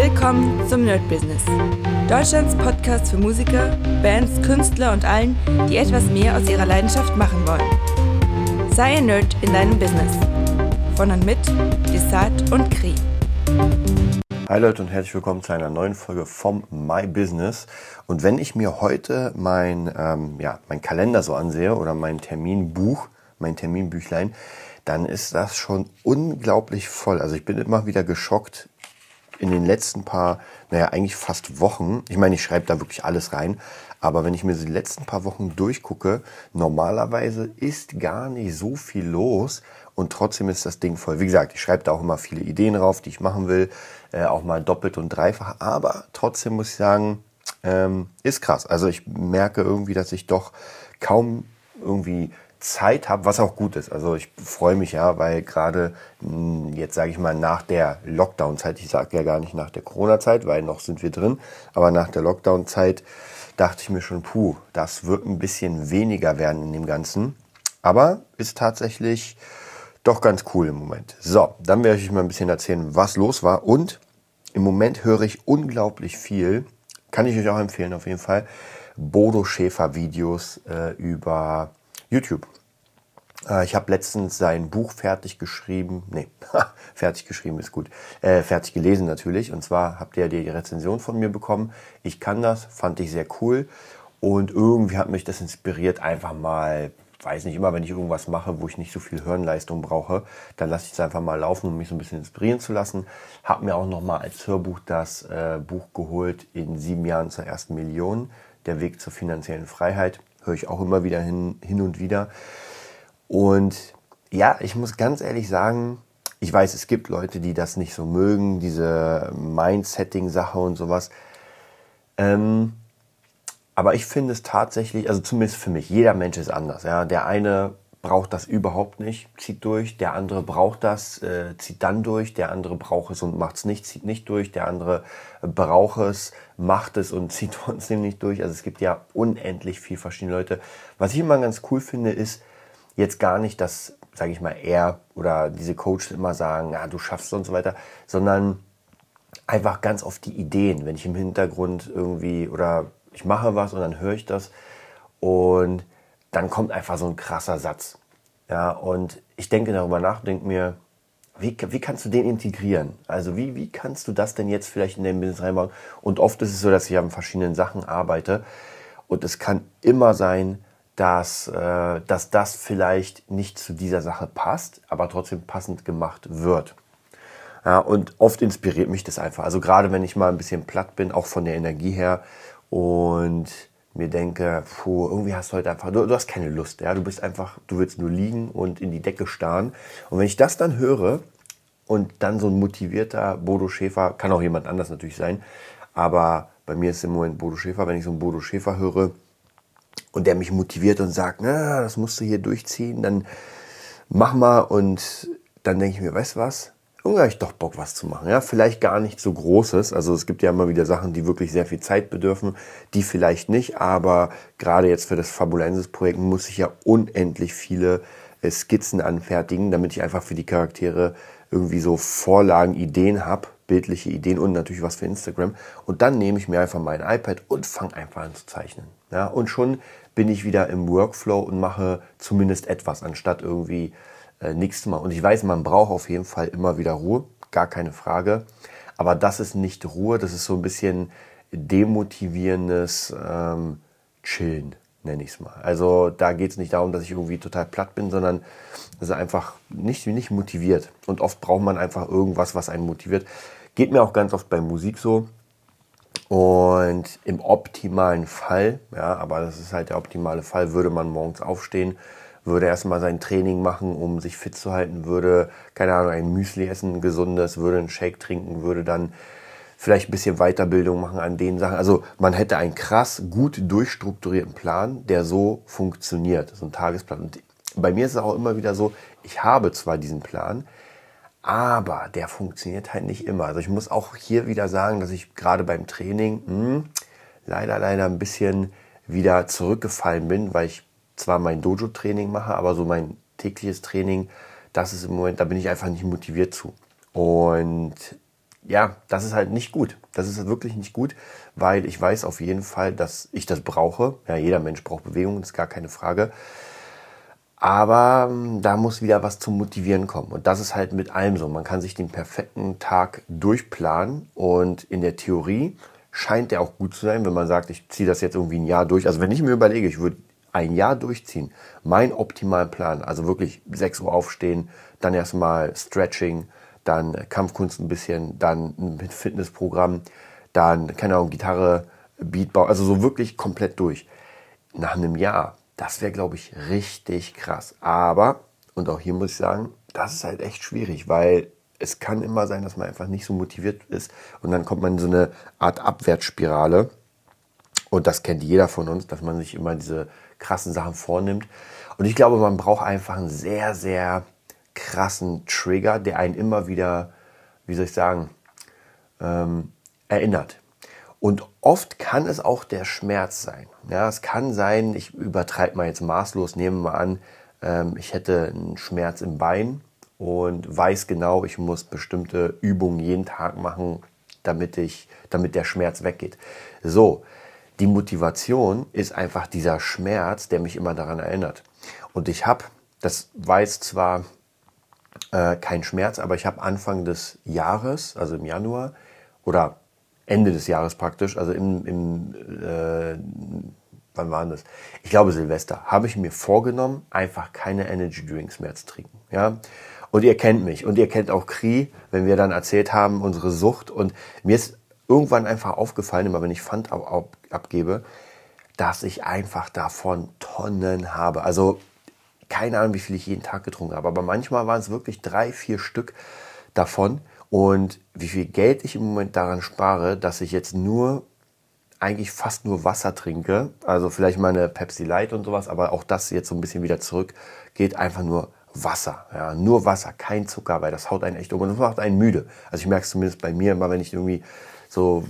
Willkommen zum Nerd Business. Deutschlands Podcast für Musiker, Bands, Künstler und allen, die etwas mehr aus ihrer Leidenschaft machen wollen. Sei ein Nerd in deinem Business. Von und mit Desart und Kri. Hi Leute und herzlich willkommen zu einer neuen Folge vom My Business. Und wenn ich mir heute mein, ähm, ja, mein Kalender so ansehe oder mein Terminbuch, mein Terminbüchlein, dann ist das schon unglaublich voll. Also ich bin immer wieder geschockt in den letzten paar, naja, eigentlich fast Wochen. Ich meine, ich schreibe da wirklich alles rein. Aber wenn ich mir die letzten paar Wochen durchgucke, normalerweise ist gar nicht so viel los und trotzdem ist das Ding voll. Wie gesagt, ich schreibe da auch immer viele Ideen drauf, die ich machen will, äh, auch mal doppelt und dreifach. Aber trotzdem muss ich sagen, ähm, ist krass. Also ich merke irgendwie, dass ich doch kaum irgendwie Zeit habe, was auch gut ist. Also ich freue mich ja, weil gerade hm, jetzt sage ich mal nach der Lockdown-Zeit, ich sage ja gar nicht nach der Corona-Zeit, weil noch sind wir drin, aber nach der Lockdown-Zeit dachte ich mir schon, puh, das wird ein bisschen weniger werden in dem Ganzen. Aber ist tatsächlich doch ganz cool im Moment. So, dann werde ich euch mal ein bisschen erzählen, was los war. Und im Moment höre ich unglaublich viel, kann ich euch auch empfehlen auf jeden Fall, Bodo Schäfer Videos äh, über YouTube. Äh, ich habe letztens sein Buch fertig geschrieben. Nee, fertig geschrieben ist gut. Äh, fertig gelesen natürlich. Und zwar habt ihr die Rezension von mir bekommen. Ich kann das, fand ich sehr cool. Und irgendwie hat mich das inspiriert, einfach mal, weiß nicht, immer wenn ich irgendwas mache, wo ich nicht so viel Hirnleistung brauche, dann lasse ich es einfach mal laufen, um mich so ein bisschen inspirieren zu lassen. Hab mir auch nochmal als Hörbuch das äh, Buch geholt in sieben Jahren zur ersten Million. Der Weg zur finanziellen Freiheit höre ich auch immer wieder hin, hin und wieder. Und ja, ich muss ganz ehrlich sagen, ich weiß, es gibt Leute, die das nicht so mögen, diese Mindsetting-Sache und sowas. Ähm, aber ich finde es tatsächlich, also zumindest für mich, jeder Mensch ist anders. Ja? Der eine braucht das überhaupt nicht, zieht durch. Der andere braucht das, äh, zieht dann durch. Der andere braucht es und macht es nicht, zieht nicht durch. Der andere braucht es, macht es und zieht trotzdem nicht durch. Also es gibt ja unendlich viel verschiedene Leute. Was ich immer ganz cool finde, ist jetzt gar nicht, dass, sage ich mal, er oder diese Coaches immer sagen, ja, du schaffst es und so weiter, sondern einfach ganz oft die Ideen, wenn ich im Hintergrund irgendwie oder ich mache was und dann höre ich das und dann kommt einfach so ein krasser Satz. Ja, und ich denke darüber nach, denke mir, wie, wie kannst du den integrieren? Also wie, wie kannst du das denn jetzt vielleicht in dein Business reinbauen? Und oft ist es so, dass ich an verschiedenen Sachen arbeite und es kann immer sein, dass, äh, dass das vielleicht nicht zu dieser Sache passt, aber trotzdem passend gemacht wird. Ja, und oft inspiriert mich das einfach. Also gerade wenn ich mal ein bisschen platt bin, auch von der Energie her und mir denke, puh, irgendwie hast du heute einfach, du, du, hast keine Lust, ja, du bist einfach, du willst nur liegen und in die Decke starren. Und wenn ich das dann höre und dann so ein motivierter Bodo Schäfer, kann auch jemand anders natürlich sein, aber bei mir ist im Moment Bodo Schäfer, wenn ich so einen Bodo Schäfer höre und der mich motiviert und sagt, na, das musst du hier durchziehen, dann mach mal und dann denke ich mir, weißt du was, irgendwie habe ich doch Bock, was zu machen. Ja, vielleicht gar nicht so Großes. Also es gibt ja immer wieder Sachen, die wirklich sehr viel Zeit bedürfen, die vielleicht nicht. Aber gerade jetzt für das Fabulensis-Projekt muss ich ja unendlich viele äh, Skizzen anfertigen, damit ich einfach für die Charaktere irgendwie so Vorlagen, Ideen habe, bildliche Ideen und natürlich was für Instagram. Und dann nehme ich mir einfach mein iPad und fange einfach an zu zeichnen. Ja, und schon bin ich wieder im Workflow und mache zumindest etwas, anstatt irgendwie äh, zu machen. Und ich weiß, man braucht auf jeden Fall immer wieder Ruhe, gar keine Frage. Aber das ist nicht Ruhe, das ist so ein bisschen demotivierendes ähm, Chillen, nenne ich es mal. Also da geht es nicht darum, dass ich irgendwie total platt bin, sondern das ist einfach nicht, nicht motiviert. Und oft braucht man einfach irgendwas, was einen motiviert. Geht mir auch ganz oft bei Musik so. Und im optimalen Fall, ja, aber das ist halt der optimale Fall, würde man morgens aufstehen, würde erstmal sein Training machen, um sich fit zu halten, würde, keine Ahnung, ein Müsli essen, ein gesundes, würde einen Shake trinken, würde dann vielleicht ein bisschen Weiterbildung machen an den Sachen. Also man hätte einen krass gut durchstrukturierten Plan, der so funktioniert, so ein Tagesplan. Und bei mir ist es auch immer wieder so, ich habe zwar diesen Plan, aber der funktioniert halt nicht immer. Also ich muss auch hier wieder sagen, dass ich gerade beim Training mh, hm, leider, leider ein bisschen wieder zurückgefallen bin, weil ich zwar mein Dojo-Training mache, aber so mein tägliches Training, das ist im Moment, da bin ich einfach nicht motiviert zu. Und ja, das ist halt nicht gut. Das ist wirklich nicht gut, weil ich weiß auf jeden Fall, dass ich das brauche. Ja, jeder Mensch braucht Bewegung, das ist gar keine Frage. Aber ähm, da muss wieder was zum Motivieren kommen. Und das ist halt mit allem so. Man kann sich den perfekten Tag durchplanen und in der Theorie scheint der auch gut zu sein, wenn man sagt, ich ziehe das jetzt irgendwie ein Jahr durch. Also wenn ich mir überlege, ich würde ein Jahr durchziehen, mein optimalen Plan, also wirklich 6 Uhr aufstehen, dann erstmal Stretching, dann Kampfkunst ein bisschen, dann ein Fitnessprogramm, dann, keine Ahnung, Gitarre, Beatbau, also so wirklich komplett durch. Nach einem Jahr, das wäre, glaube ich, richtig krass. Aber, und auch hier muss ich sagen, das ist halt echt schwierig, weil es kann immer sein, dass man einfach nicht so motiviert ist und dann kommt man in so eine Art Abwärtsspirale. Und das kennt jeder von uns, dass man sich immer diese krassen Sachen vornimmt. Und ich glaube, man braucht einfach einen sehr, sehr krassen Trigger, der einen immer wieder, wie soll ich sagen, ähm, erinnert. Und oft kann es auch der Schmerz sein. Ja, es kann sein, ich übertreibe mal jetzt maßlos, nehmen wir mal an, ähm, ich hätte einen Schmerz im Bein und weiß genau, ich muss bestimmte Übungen jeden Tag machen, damit ich, damit der Schmerz weggeht. So, die Motivation ist einfach dieser Schmerz, der mich immer daran erinnert. Und ich habe, das weiß zwar äh, kein Schmerz, aber ich habe Anfang des Jahres, also im Januar oder Ende des Jahres praktisch, also im, im äh, wann war das? Ich glaube Silvester, habe ich mir vorgenommen, einfach keine Energy Drinks mehr zu trinken. Ja? Und ihr kennt mich und ihr kennt auch Kri, wenn wir dann erzählt haben, unsere Sucht. Und mir ist irgendwann einfach aufgefallen, immer wenn ich Pfand ab, ab, abgebe, dass ich einfach davon Tonnen habe. Also keine Ahnung, wie viel ich jeden Tag getrunken habe, aber manchmal waren es wirklich drei, vier Stück davon. Und wie viel Geld ich im Moment daran spare, dass ich jetzt nur eigentlich fast nur Wasser trinke, also vielleicht mal eine Pepsi Light und sowas, aber auch das jetzt so ein bisschen wieder zurück geht, einfach nur Wasser, ja, nur Wasser, kein Zucker, weil das haut einen echt um und das macht einen müde. Also ich merke es zumindest bei mir immer, wenn ich irgendwie so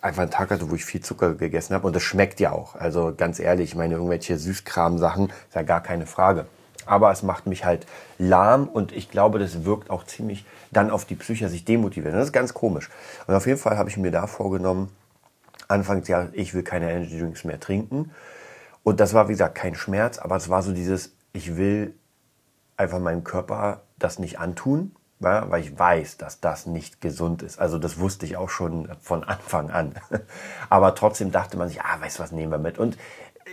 einfach einen Tag hatte, wo ich viel Zucker gegessen habe und das schmeckt ja auch. Also ganz ehrlich, ich meine, irgendwelche Süßkram-Sachen ist ja gar keine Frage. Aber es macht mich halt lahm und ich glaube, das wirkt auch ziemlich dann auf die Psyche, sich demotivieren. Das ist ganz komisch. Und auf jeden Fall habe ich mir da vorgenommen, Anfangs ja, ich will keine Energy Drinks mehr trinken. Und das war, wie gesagt, kein Schmerz, aber es war so dieses, ich will einfach meinem Körper das nicht antun, ja, weil ich weiß, dass das nicht gesund ist. Also das wusste ich auch schon von Anfang an. Aber trotzdem dachte man sich, ah, weißt du was, nehmen wir mit. Und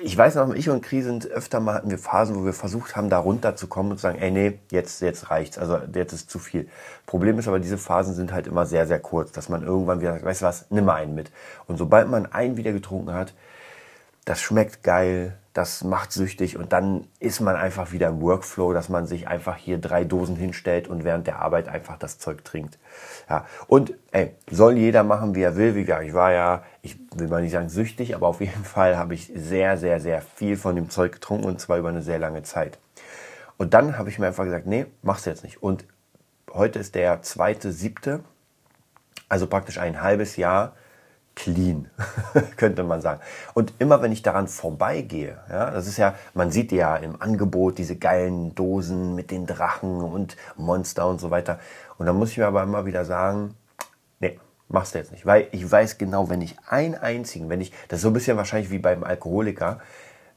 ich weiß noch, ich und Kri sind öfter mal hatten wir Phasen, wo wir versucht haben, da runterzukommen und zu sagen, ey, nee, jetzt, jetzt reicht's. Also jetzt ist zu viel. Problem ist aber, diese Phasen sind halt immer sehr, sehr kurz, dass man irgendwann wieder sagt, weißt du was, nimm mal einen mit. Und sobald man einen wieder getrunken hat, das schmeckt geil, das macht süchtig und dann ist man einfach wieder im Workflow, dass man sich einfach hier drei Dosen hinstellt und während der Arbeit einfach das Zeug trinkt. Ja, und ey, soll jeder machen, wie er will. Wie gesagt, ich war ja, ich will mal nicht sagen süchtig, aber auf jeden Fall habe ich sehr, sehr, sehr viel von dem Zeug getrunken und zwar über eine sehr lange Zeit. Und dann habe ich mir einfach gesagt, nee, mach's jetzt nicht. Und heute ist der zweite, siebte, also praktisch ein halbes Jahr clean, könnte man sagen. Und immer wenn ich daran vorbeigehe, ja, das ist ja, man sieht ja im Angebot diese geilen Dosen mit den Drachen und Monster und so weiter. Und dann muss ich mir aber immer wieder sagen, nee, machst du jetzt nicht. Weil ich weiß genau, wenn ich einen einzigen, wenn ich, das ist so ein bisschen wahrscheinlich wie beim Alkoholiker,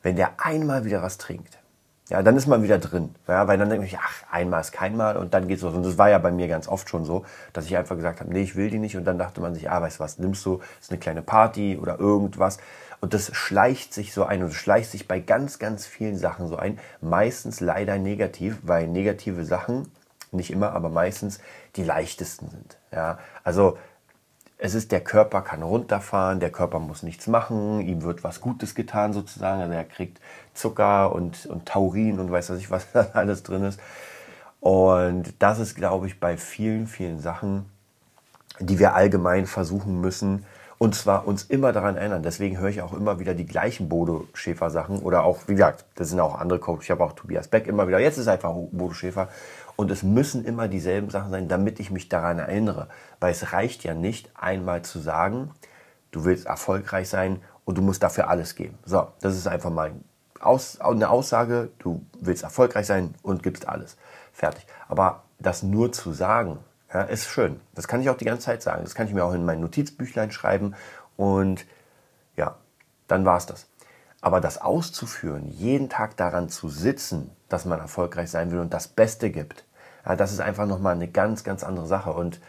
wenn der einmal wieder was trinkt, ja, dann ist man wieder drin. Ja, weil dann denke ich, ach, einmal ist kein Mal und dann geht's los. Und das war ja bei mir ganz oft schon so, dass ich einfach gesagt habe, nee, ich will die nicht. Und dann dachte man sich, ah, weißt du was, nimmst du, ist eine kleine Party oder irgendwas. Und das schleicht sich so ein und schleicht sich bei ganz, ganz vielen Sachen so ein. Meistens leider negativ, weil negative Sachen, nicht immer, aber meistens die leichtesten sind. Ja, also es ist, der Körper kann runterfahren, der Körper muss nichts machen, ihm wird was Gutes getan sozusagen. Also er kriegt Zucker und, und Taurin und weiß was ich, was da alles drin ist. Und das ist, glaube ich, bei vielen, vielen Sachen, die wir allgemein versuchen müssen, und zwar uns immer daran erinnern. Deswegen höre ich auch immer wieder die gleichen Bodo Schäfer Sachen oder auch, wie gesagt, das sind auch andere Coaches. Ich habe auch Tobias Beck immer wieder. Jetzt ist einfach Bodo Schäfer. Und es müssen immer dieselben Sachen sein, damit ich mich daran erinnere. Weil es reicht ja nicht, einmal zu sagen, du willst erfolgreich sein und du musst dafür alles geben. So, das ist einfach mal eine Aussage, du willst erfolgreich sein und gibst alles. Fertig. Aber das nur zu sagen, Ja, ist schön. Das kann ich auch die ganze Zeit sagen. Das kann ich mir auch in mein Notizbüchlein schreiben. Und ja, dann war es das. Aber das auszuführen, jeden Tag daran zu sitzen, dass man erfolgreich sein will und das Beste gibt, ja, das ist einfach nochmal eine ganz, ganz andere Sache. Und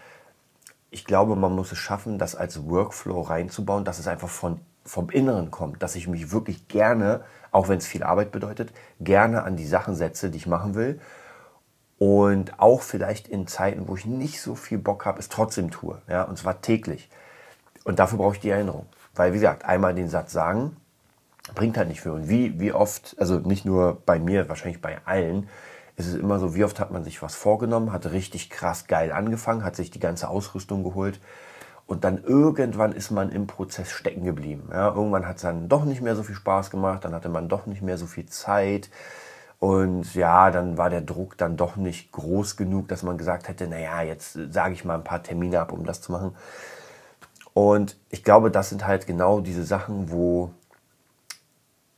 ich glaube, man muss es schaffen, das als Workflow reinzubauen, dass es einfach von, vom Inneren kommt, dass ich mich wirklich gerne, auch wenn es viel Arbeit bedeutet, gerne an die Sachen setze, die ich machen will. Und auch vielleicht in Zeiten, wo ich nicht so viel Bock habe, es trotzdem tue. Ja, und zwar täglich. Und dafür brauche ich die Erinnerung. Weil, wie gesagt, einmal den Satz sagen, bringt halt nicht viel. Und wie, wie oft, also nicht nur bei mir, wahrscheinlich bei allen, ist es immer so, wie oft hat man sich was vorgenommen, hat richtig krass geil angefangen, hat sich die ganze Ausrüstung geholt und dann irgendwann ist man im Prozess stecken geblieben. Ja, irgendwann hat es dann doch nicht mehr so viel Spaß gemacht, dann hatte man doch nicht mehr so viel Zeit. Und ja, dann war der Druck dann doch nicht groß genug, dass man gesagt hätte, naja, jetzt sage ich mal ein paar Termine ab, um das zu machen. Und ich glaube, das sind halt genau diese Sachen, wo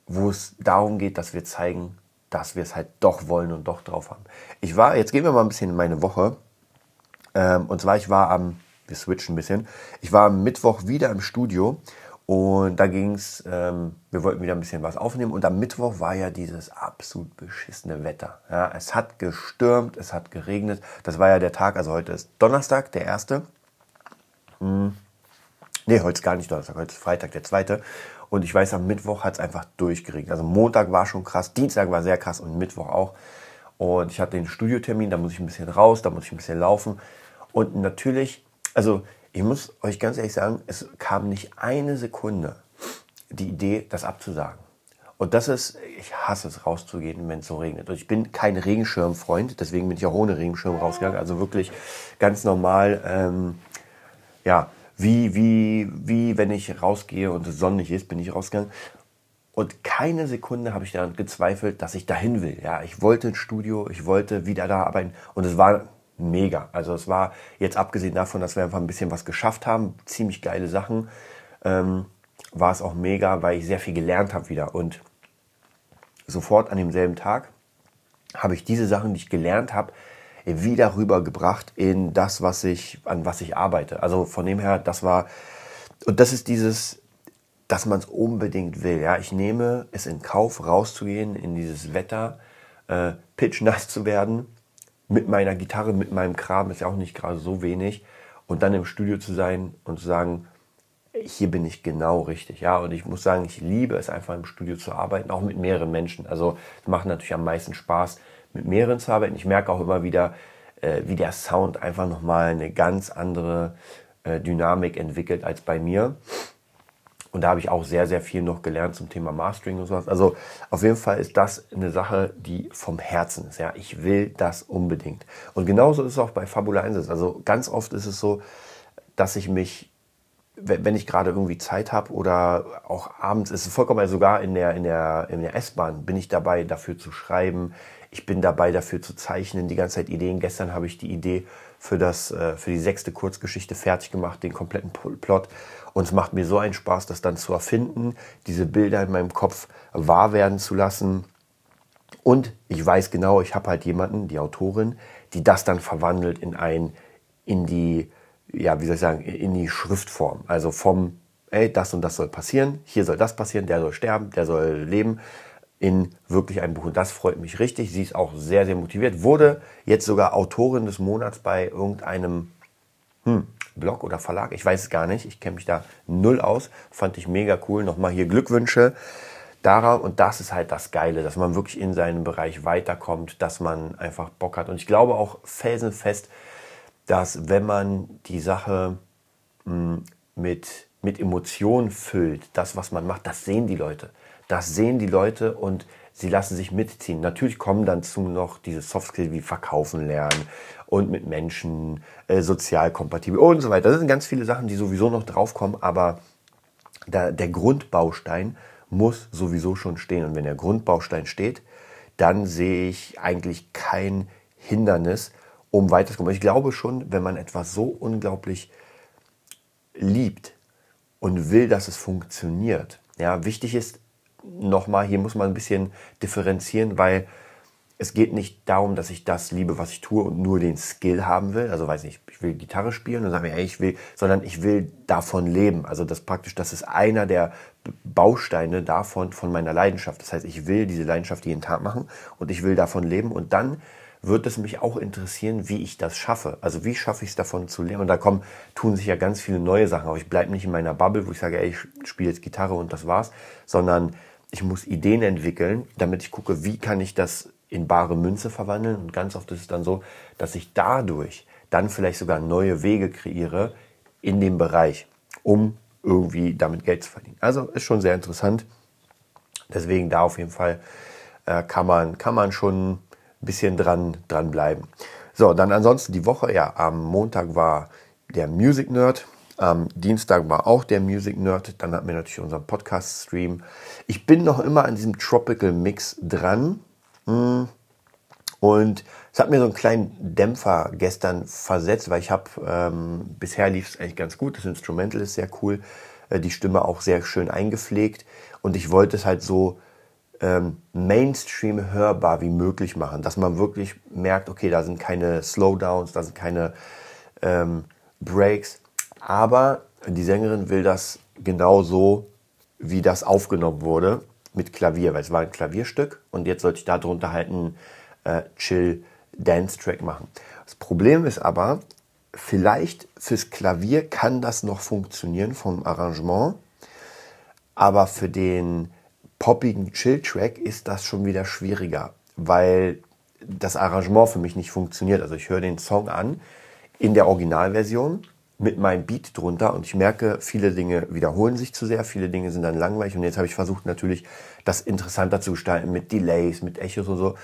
wo es darum geht, dass wir zeigen, dass wir es halt doch wollen und doch drauf haben. Ich war, jetzt gehen wir mal ein bisschen in meine Woche. Ähm, und zwar, ich war am, wir switchen ein bisschen, ich war am Mittwoch wieder im Studio und da ging es, ähm, wir wollten wieder ein bisschen was aufnehmen und am Mittwoch war ja dieses absolut beschissene Wetter. Ja, es hat gestürmt, es hat geregnet. Das war ja der Tag, also heute ist Donnerstag, der erste. Hm. Nee, heute ist gar nicht Donnerstag, heute ist Freitag, der zweite. Und ich weiß, am Mittwoch hat es einfach durchgeregt. Also Montag war schon krass, Dienstag war sehr krass und Mittwoch auch. Und ich hatte den Studiotermin, da muss ich ein bisschen raus, da muss ich ein bisschen laufen. Und natürlich, also ich muss euch ganz ehrlich sagen, es kam nicht eine Sekunde die Idee, das abzusagen. Und das ist, ich hasse es rauszugehen, wenn es so regnet. Und ich bin kein Regenschirmfreund, deswegen bin ich auch ohne Regenschirm rausgegangen. Also wirklich ganz normal, ähm, ja, wie, wie, wie wenn ich rausgehe und es sonnig ist, bin ich rausgegangen. Und keine Sekunde habe ich daran gezweifelt, dass ich dahin will. Ja, ich wollte ins Studio, ich wollte wieder da arbeiten und es war mega. Also es war jetzt abgesehen davon, dass wir einfach ein bisschen was geschafft haben, ziemlich geile Sachen, ähm, war es auch mega, weil ich sehr viel gelernt habe wieder. Und sofort an demselben Tag habe ich diese Sachen, die ich gelernt habe, wieder rübergebracht in das, was ich, an was ich arbeite. Also von dem her, das war, und das ist dieses, dass man es unbedingt will. Ja, ich nehme es in Kauf, rauszugehen in dieses Wetter, äh, pitchnass zu werden, mit meiner Gitarre, mit meinem Kram, ist ja auch nicht gerade so wenig, und dann im Studio zu sein und zu sagen, hier bin ich genau richtig. Ja, und ich muss sagen, ich liebe es einfach im Studio zu arbeiten, auch mit mehreren Menschen. Also es macht natürlich am meisten Spaß, mit mehreren zu arbeiten. Ich merke auch immer wieder, äh, wie der Sound einfach nochmal eine ganz andere äh, Dynamik entwickelt als bei mir. Und da habe ich auch sehr, sehr viel noch gelernt zum Thema Mastering und sowas. Also auf jeden Fall ist das eine Sache, die vom Herzen ist. Ja, ich will das unbedingt. Und genauso ist es auch bei Fabula 1. Also ganz oft ist es so, dass ich mich wenn ich gerade irgendwie Zeit habe oder auch abends, ist es vollkommen, also sogar in der, in der, in der S-Bahn bin ich dabei, dafür zu schreiben. Ich bin dabei, dafür zu zeichnen, die ganze Zeit Ideen. Gestern habe ich die Idee für, das, äh, für die sechste Kurzgeschichte fertig gemacht, den kompletten Plot. Und es macht mir so einen Spaß, das dann zu erfinden, diese Bilder in meinem Kopf wahr werden zu lassen. Und ich weiß genau, ich habe halt jemanden, die Autorin, die das dann verwandelt in ein, in die, ja, wie soll ich sagen, in die Schriftform. Also vom, ey, das und das soll passieren, hier soll das passieren, der soll sterben, der soll leben, in wirklich ein Buch. Und das freut mich richtig. Sie ist auch sehr, sehr motiviert. Wurde jetzt sogar Autorin des Monats bei irgendeinem hm, Blog oder Verlag. Ich weiß es gar nicht. Ich kenne mich da null aus. Fand ich mega cool. Nochmal hier Glückwünsche daran. Und das ist halt das Geile, dass man wirklich in seinem Bereich weiterkommt, dass man einfach Bock hat. Und ich glaube auch felsenfest, dass wenn man die Sache hm, mit, mit Emotionen füllt, das, was man macht, das sehen die Leute. Das sehen die Leute und sie lassen sich mitziehen. Natürlich kommen dann zu noch diese Softskills wie Verkaufen lernen und mit Menschen äh, sozial kompatibel und so weiter. Das sind ganz viele Sachen, die sowieso noch draufkommen, aber da, der Grundbaustein muss sowieso schon stehen. Und wenn der Grundbaustein steht, dann sehe ich eigentlich kein Hindernis, um weiterzukommen. Ich glaube schon, wenn man etwas so unglaublich liebt und will, dass es funktioniert, ja, wichtig ist, nochmal, hier muss man ein bisschen differenzieren, weil es geht nicht darum, dass ich das liebe, was ich tue und nur den Skill haben will. Also weiß nicht, ich will Gitarre spielen und sage mir, ey, ich will, sondern ich will davon leben. Also das praktisch, das ist einer der Bausteine davon, von meiner Leidenschaft. Das heißt, ich will diese Leidenschaft jeden Tag machen und ich will davon leben und dann wird es mich auch interessieren, wie ich das schaffe. Also wie schaffe ich es davon zu leben? Und da kommen, tun sich ja ganz viele neue Sachen. Aber ich bleibe nicht in meiner Bubble, wo ich sage, ey, ich spiele jetzt Gitarre und das war's, sondern ich muss Ideen entwickeln, damit ich gucke, wie kann ich das in bare Münze verwandeln. Und ganz oft ist es dann so, dass ich dadurch dann vielleicht sogar neue Wege kreiere in dem Bereich, um irgendwie damit Geld zu verdienen. Also ist schon sehr interessant. Deswegen da auf jeden Fall äh, kann, man, kann man schon ein bisschen dran, dran bleiben. So, dann ansonsten die Woche, ja, am Montag war der Music Nerd. Am Dienstag war auch der Music Nerd. Dann hatten wir natürlich unseren Podcast-Stream. Ich bin noch immer an diesem Tropical Mix dran. Hm. Und es hat mir so einen kleinen Dämpfer gestern versetzt, weil ich habe, ähm, bisher lief es eigentlich ganz gut. Das Instrumental ist sehr cool. Äh, die Stimme auch sehr schön eingepflegt. Und ich wollte es halt so ähm, Mainstream hörbar wie möglich machen, dass man wirklich merkt, okay, da sind keine Slowdowns, da sind keine ähm, Breaks. Aber die Sängerin will das genau so, wie das aufgenommen wurde mit Klavier, weil es war ein Klavierstück und jetzt sollte ich darunter halt einen äh, Chill Dance Track machen. Das Problem ist aber, vielleicht fürs Klavier kann das noch funktionieren vom Arrangement, aber für den poppigen Chill Track ist das schon wieder schwieriger, weil das Arrangement für mich nicht funktioniert. Also ich höre den Song an in der Originalversion mit meinem Beat drunter und ich merke, viele Dinge wiederholen sich zu sehr, viele Dinge sind dann langweilig und jetzt habe ich versucht natürlich, das interessanter zu gestalten mit Delays, mit Echos und so.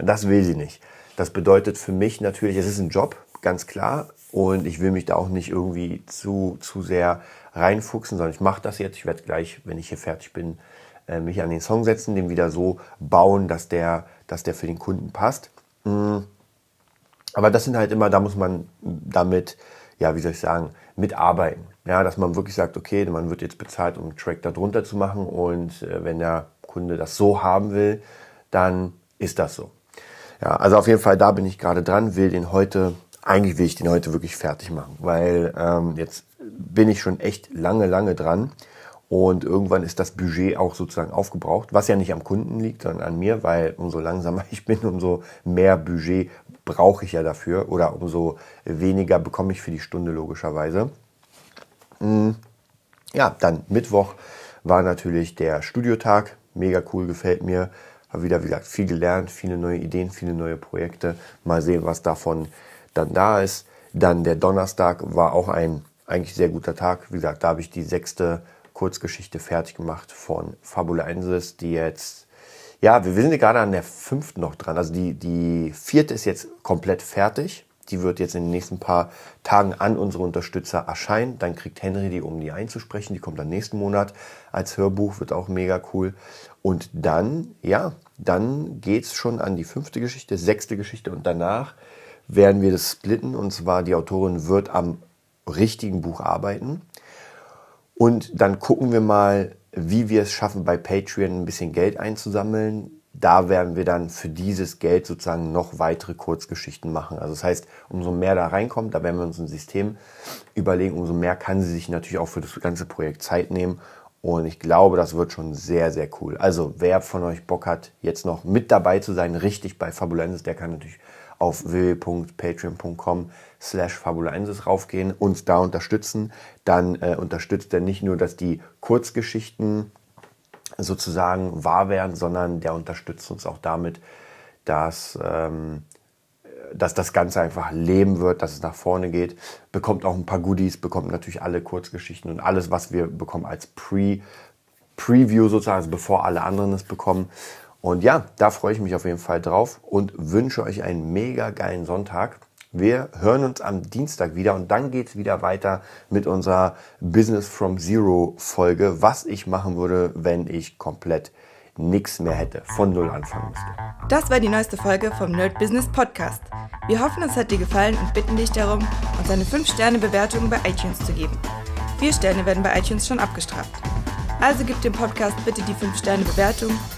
Das will sie nicht. Das bedeutet für mich natürlich, es ist ein Job, ganz klar und ich will mich da auch nicht irgendwie zu, zu sehr reinfuchsen, sondern ich mache das jetzt. Ich werde gleich, wenn ich hier fertig bin, äh, mich an den Song setzen, den wieder so bauen, dass der, dass der für den Kunden passt. Mm. Aber das sind halt immer, da muss man damit ja, wie soll ich sagen, mitarbeiten. Ja, dass man wirklich sagt, okay, man wird jetzt bezahlt, um einen Track darunter zu machen und äh, wenn der Kunde das so haben will, dann ist das so. Ja, also auf jeden Fall, da bin ich gerade dran, will den heute, eigentlich will ich den heute wirklich fertig machen, weil ähm, jetzt bin ich schon echt lange, lange dran und irgendwann ist das Budget auch sozusagen aufgebraucht, was ja nicht am Kunden liegt, sondern an mir, weil umso langsamer ich bin, umso mehr Budget brauche ich ja dafür oder umso weniger bekomme ich für die Stunde logischerweise. Mm, ja, dann Mittwoch war natürlich der Studiotag. Mega cool, gefällt mir. Habe wieder, wie gesagt, viel gelernt, viele neue Ideen, viele neue Projekte. Mal sehen, was davon dann da ist. Dann der Donnerstag war auch ein eigentlich sehr guter Tag. Wie gesagt, da habe ich die sechste Kurzgeschichte fertig gemacht von Fabulensis, die jetzt ja, wir sind gerade an der fünften noch dran. Also die, die vierte ist jetzt komplett fertig. Die wird jetzt in den nächsten paar Tagen an unsere Unterstützer erscheinen. Dann kriegt Henry die, um die einzusprechen. Die kommt dann nächsten Monat als Hörbuch, wird auch mega cool. Und dann, ja, dann geht's schon an die fünfte Geschichte, sechste Geschichte und danach werden wir das splitten. Und zwar die Autorin wird am richtigen Buch arbeiten. Und dann gucken wir mal, wie wir es schaffen, bei Patreon ein bisschen Geld einzusammeln. Da werden wir dann für dieses Geld sozusagen noch weitere Kurzgeschichten machen. Also das heißt, umso mehr da reinkommt, da werden wir uns ein System überlegen, umso mehr kann sie sich natürlich auch für das ganze Projekt Zeit nehmen. Und ich glaube, das wird schon sehr, sehr cool. Also wer von euch Bock hat, jetzt noch mit dabei zu sein, richtig bei Fabulensis, der kann natürlich auf www.patreon.com slash fabulensis raufgehen, uns da unterstützen. Dann äh, unterstützt er nicht nur, dass die Kurzgeschichten sozusagen wahr werden, sondern der unterstützt uns auch damit, dass, ähm, dass das Ganze einfach leben wird, dass es nach vorne geht. Bekommt auch ein paar Goodies, bekommt natürlich alle Kurzgeschichten und alles, was wir bekommen als Pre- Preview sozusagen, also bevor alle anderen es bekommen. Und ja, da freue ich mich auf jeden Fall drauf und wünsche euch einen mega geilen Sonntag. Wir hören uns am Dienstag wieder und dann geht es wieder weiter mit unserer Business from Zero Folge, was ich machen würde, wenn ich komplett nichts mehr hätte, von Null anfangen müsste. Das war die neueste Folge vom Nerd Business Podcast. Wir hoffen, es hat dir gefallen und bitten dich darum, uns eine 5-Sterne-Bewertung bei iTunes zu geben. Vier Sterne werden bei iTunes schon abgestraft. Also gib dem Podcast bitte die 5-Sterne-Bewertung und